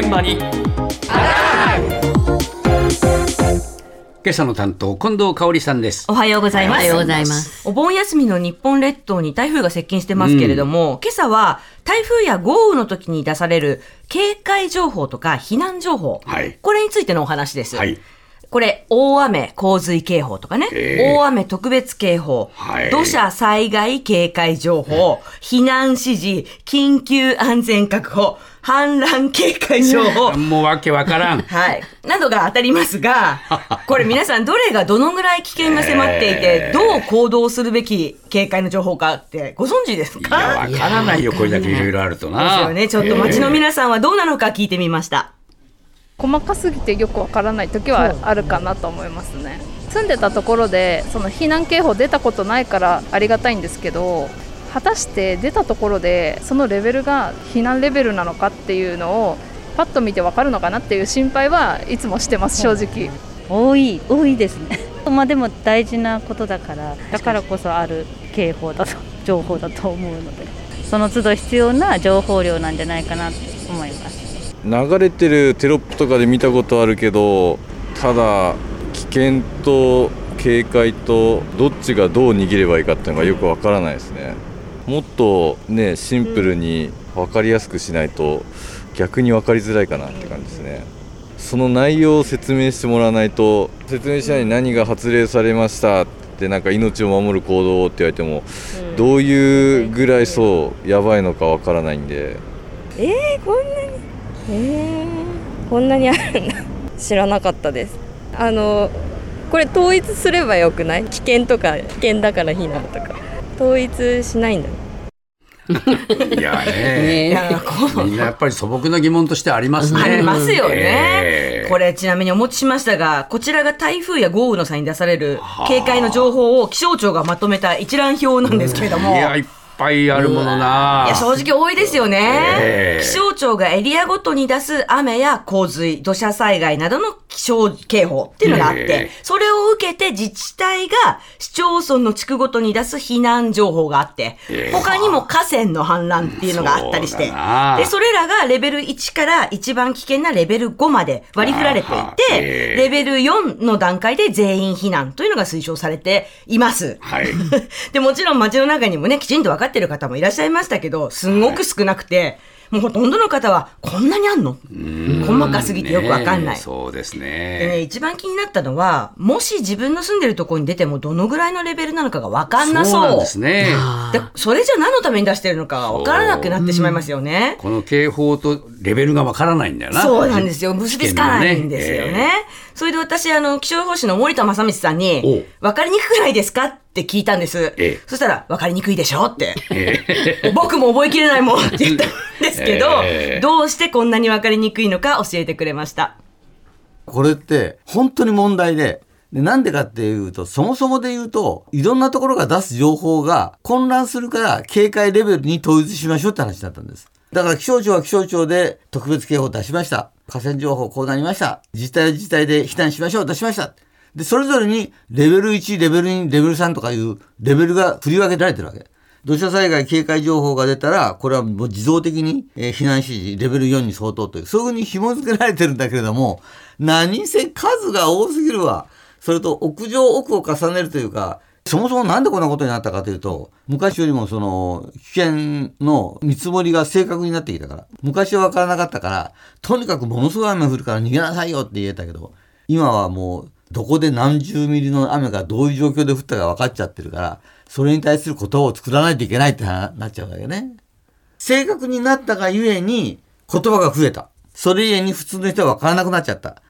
現場に今朝の担当近藤香織さんですおはようございます。おはようございます。お盆休みの日本列島に台風が接近してますけれども、今朝は台風や豪雨の時に出される警戒情報とか避難情報、はいこれについてのお話です。はいこれ、大雨洪水警報とかね、え。ー大雨特別警報、はい。土砂災害警戒情報、避難指示、緊急安全確保、氾濫警戒情報、もうわけわからん。はい。などが当たりますが、これ皆さんどれがどのぐらい危険が迫っていて、どう行動するべき警戒の情報かってご存知ですいやかわからないよ。これだけいろいろあるとですなよね。ちょっと街の皆さんはどうなのか聞いてみました。細かすぎてよくわからない時はあるかなと思いますね。住んでたところでその避難警報出たことないからありがたいんですけど果たして出たところでそのレベルが避難レベルなのかっていうのをパッと見てわかるのかなっていう心配はいつもしてます正直。多い多いですね。まあでも大事なことだからだからこそある警報だと情報だと思うのでその都度必要な情報量なんじゃないかなと思います流れてるテロップとかで見たことあるけどただ危険と警戒とどっちがどう逃げればいいかっていうのがよくわからないですね。もっとねシンプルに分かりやすくしないと逆に分かりづらいかなって感じですね。その内容を説明してもらわないと説明しないに何が発令されましたってなんか命を守る行動って言われてもどういうぐらいそうやばいのかわからないんで。こんなにえー、こんなにあるんだ。知らなかったです。あのこれ統一すればよくない？危険とか危険だから避難とか。統一しないんだいやね。いや こう。みんなやっぱり素朴な疑問としてありますね。ありますよね。えーこれちなみにお持ちしましたが、こちらが台風や豪雨の際に出される警戒の情報を気象庁がまとめた一覧表なんですけれども。いやいっぱいあるものな。いや、正直多いですよね。ええ。気象庁がエリアごとに出す雨や洪水、土砂災害などの気象警報っていうのがあって、ええ。それを受けて自治体が市町村の地区ごとに出す避難情報があって、ええ。他にも河川の氾濫っていうのがあったりして、で、それらがレベル1から一番危険なレベル5まで割り振られていて、ええレベル4の段階で全員避難というのが推奨されています。はいで、もちろん街の中にもね、きちんと分かってる方もいらっしゃいましたけど、すごく少なくて、もうほとんどの方は、こんなにあんの？細かすぎてよく分かんない。ねそうですでね、ね一番気になったのは、もし自分の住んでるところに出てもどのぐらいのレベルなのかが分かんなそう。なんですねでそれじゃ何のために出してるのかが分からなくなってしまいますよね。この警報とレベルがわからないんだよなそうなんですよ。結びつかないんですよね。危険なそれで私、あの、気象予報士の森田正光さんに、分かりにくくないですかって聞いたんです。ええそしたら、分かりにくいでしょって。ええ僕も覚えきれないもんって言ったんですけど、ええどうしてこんなに分かりにくいのか教えてくれました。これって本当に問題で、でなんでかっていうと、そもそもで言うと、いろんなところが出す情報が混乱するから警戒レベルに統一しましょうって話だったんです。だから気象庁は気象庁で特別警報を出しました。河川情報こうなりました。自治体は自治体で避難しましょう出しました。で、それぞれにレベル1、レベル2、レベル3とかいうレベルが振り分けられてるわけ。土砂災害警戒情報が出たら、これはもう自動的に、え避難指示、レベル4に相当という、そういうふうに紐付けられてるんだけれども、何せ数が多すぎるわ。それと、屋上奥を重ねるというか、そもそもなんでこんなことになったかというと、昔よりもその、危険の見積もりが正確になってきたから。昔は分からなかったから、とにかくものすごい雨降るから逃げなさいよって言えたけど、今はもう、どこで何十ミリの雨がどういう状況で降ったか分かっちゃってるから、それに対する言葉を作らないといけないってななっちゃうわけね。正確になったがゆえに、言葉が増えた。それゆえに普通の人は分からなくなっちゃった。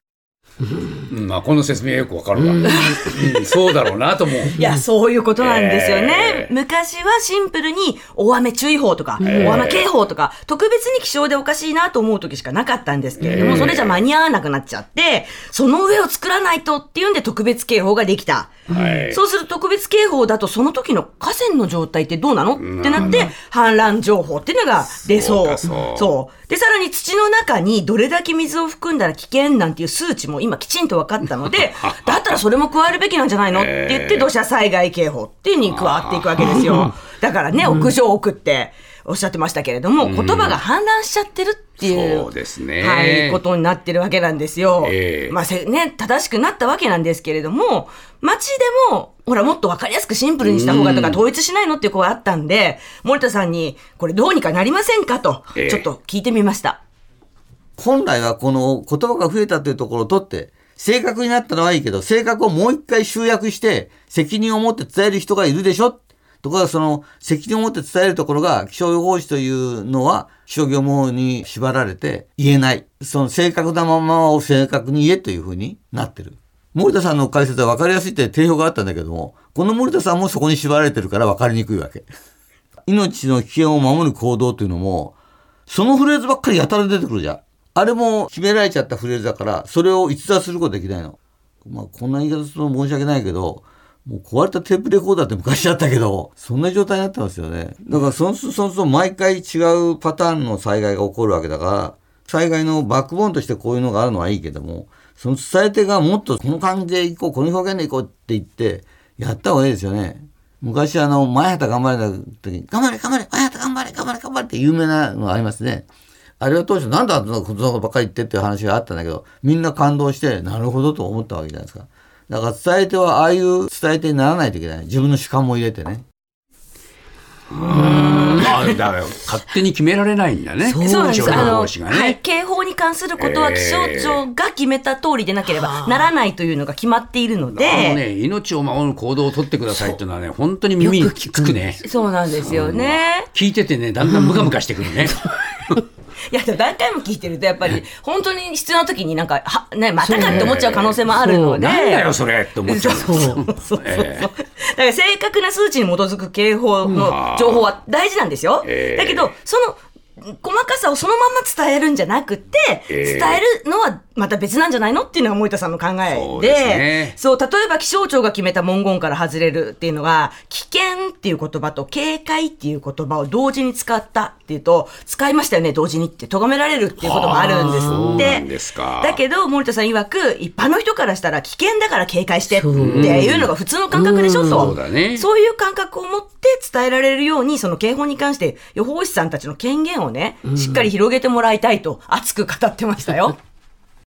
うん。まあこの説明はよくわかるわ、うん。そうだろうなと思う。いや、そういうことなんですよね。ええ昔はシンプルに大雨注意報とか、ええ大雨警報とか、特別に気象でおかしいなと思う時しかなかったんですけれども、ええそれじゃ間に合わなくなっちゃって、その上を作らないとっていうんで特別警報ができた。はい。そうすると特別警報だとその時の河川の状態ってどうなの？ってなって、氾濫情報っていうのが出そう。そう。で、さらに土の中にどれだけ水を含んだら危険なんていう数値も今きちんと分かったので、だったらそれも加えるべきなんじゃないの？って言って土砂災害警報っていうのに加わっていくわけですよ。だからね、屋上奥って。おっしゃってましたけれども、言葉が氾濫しちゃってるっていう、そうですねはい、ことになってるわけなんですよ。ええまあせね、正しくなったわけなんですけれども、街でも、ほら、もっとわかりやすくシンプルにした方がとか、統一しないのっていう声あったんで、森田さんに、これどうにかなりませんかと、ええちょっと聞いてみました。本来はこの言葉が増えたというところを取って、正確になったのはいいけど、正確をもう一回集約して、責任を持って伝える人がいるでしょところがその責任を持って伝えるところが気象予報士というのは気象業務法に縛られて言えない。その正確なままを正確に言えというふうになってる。森田さんの解説は分かりやすいって定評があったんだけども、この森田さんもそこに縛られてるから分かりにくいわけ。命の危険を守る行動というのも、そのフレーズばっかりやたら出てくるじゃん。あれも決められちゃったフレーズだから、それを逸脱することできないの。まあ、こんな言い方すると申し訳ないけど、もう壊れたテープレコーダーって昔あったけど、そんな状態になってますよね。だから、そのそのその毎回違うパターンの災害が起こるわけだから、災害のバックボーンとしてこういうのがあるのはいいけども、その伝え手がもっとこの感じでいこう、この表現でいこうって言って、やった方がいいですよね。昔あの、前畑頑張れた時に、頑張れ頑張れ前畑頑張れ頑張れ頑張れって有名なのがありますね。あれは当初なんであんなことばっかり言ってっていう話があったんだけど、みんな感動して、なるほどと思ったわけじゃないですか。だから伝え手はああいう伝え手にならないといけない。自分の主観も入れてね。まあ、だから勝手に決められないんだね。そうなんです。あの、ね。はい、警報に関することは気象庁が決めた通りでなければならないというのが決まっているのあので、ね、命を守る行動を取ってくださいっていうのはね、本当に耳につくね。そうなんですよね。聞いててね、だんだんムカムカしてくるね。いや、何回も聞いてると、やっぱり、本当に必要な時になんか、は、ね、またかって思っちゃう可能性もあるので。なんだよ、それって思っちゃう。そうそうそう。ええだから正確な数値に基づく警報の情報は大事なんですよ。ええだけど、その、細かさをそのまま伝えるんじゃなくて、ええ。伝えるのはまた別なんじゃないのっていうのが森田さんの考えで、そうね。そう、例えば気象庁が決めた文言から外れるっていうのが、危険っていう言葉と警戒っていう言葉を同時に使ったっていうと、使いましたよね、同時にって、咎められるっていうこともあるんですって。なんですか。だけど、森田さん曰く、一般の人からしたら危険だから警戒してっていうのが普通の感覚でしょと。そうだね。そういう感覚を持って伝えられるように、その警報に関して予報士さんたちの権限をね、しっかり広げてもらいたいと熱く語ってましたよ。